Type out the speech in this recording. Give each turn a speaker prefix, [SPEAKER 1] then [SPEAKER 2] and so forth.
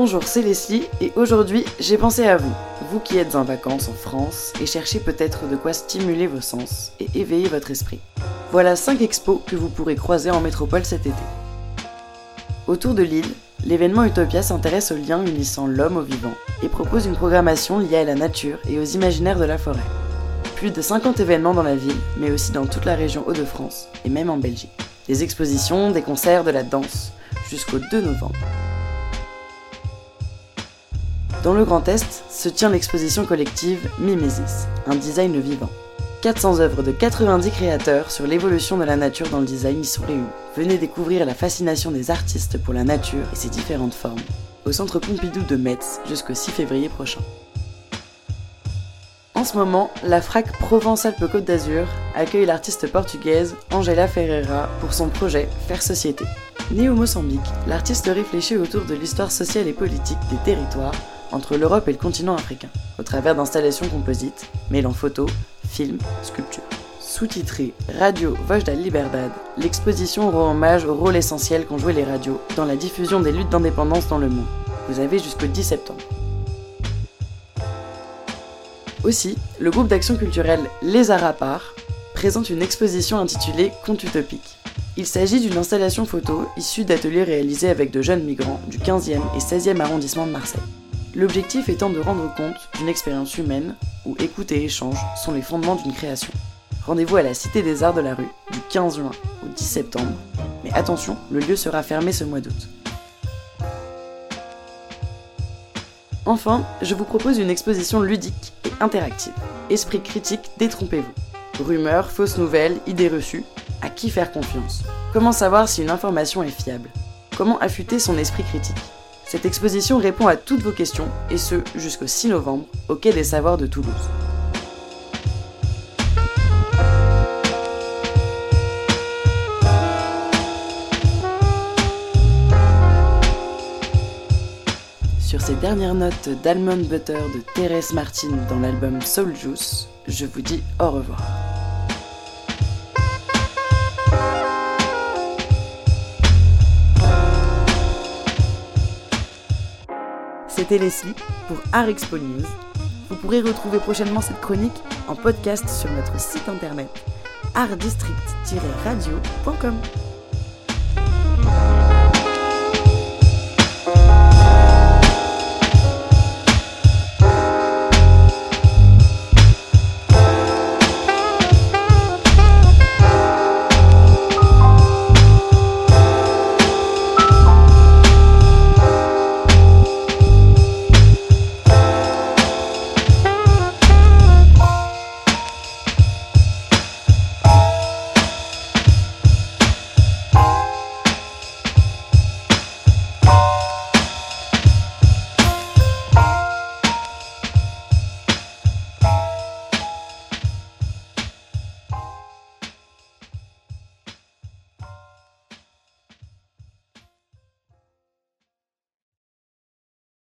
[SPEAKER 1] Bonjour, c'est Leslie et aujourd'hui j'ai pensé à vous, vous qui êtes en vacances en France et cherchez peut-être de quoi stimuler vos sens et éveiller votre esprit. Voilà 5 expos que vous pourrez croiser en métropole cet été. Autour de l'île, l'événement Utopia s'intéresse aux liens unissant l'homme au vivant et propose une programmation liée à la nature et aux imaginaires de la forêt. Plus de 50 événements dans la ville, mais aussi dans toute la région Hauts-de-France et même en Belgique. Des expositions, des concerts, de la danse, jusqu'au 2 novembre. Dans le Grand Est se tient l'exposition collective Mimesis, un design vivant. 400 œuvres de 90 créateurs sur l'évolution de la nature dans le design y sont réunies. Venez découvrir la fascination des artistes pour la nature et ses différentes formes, au centre Pompidou de Metz jusqu'au 6 février prochain. En ce moment, la FRAC Provence-Alpes-Côte d'Azur accueille l'artiste portugaise Angela Ferreira pour son projet Faire Société. Née au Mozambique, l'artiste réfléchit autour de l'histoire sociale et politique des territoires entre l'Europe et le continent africain, au travers d'installations composites, mêlant photos, films, sculptures. Sous-titrée Radio la Liberdade, l'exposition rend hommage au rôle essentiel qu'ont joué les radios dans la diffusion des luttes d'indépendance dans le monde. Vous avez jusqu'au 10 septembre. Aussi, le groupe d'action culturelle Les Arapars présente une exposition intitulée Conte utopique. Il s'agit d'une installation photo issue d'ateliers réalisés avec de jeunes migrants du 15e et 16e arrondissement de Marseille. L'objectif étant de rendre compte d'une expérience humaine où écoute et échange sont les fondements d'une création. Rendez-vous à la Cité des Arts de la Rue du 15 juin au 10 septembre. Mais attention, le lieu sera fermé ce mois d'août. Enfin, je vous propose une exposition ludique et interactive. Esprit critique, détrompez-vous. Rumeurs, fausses nouvelles, idées reçues, à qui faire confiance? Comment savoir si une information est fiable? Comment affûter son esprit critique? Cette exposition répond à toutes vos questions, et ce jusqu'au 6 novembre, au Quai des Savoirs de Toulouse. Sur ces dernières notes d'Almond Butter de Thérèse Martin dans l'album Soul Juice, je vous dis au revoir. C'était Leslie pour Art Expo News. Vous pourrez retrouver prochainement cette chronique en podcast sur notre site internet artdistrict-radio.com.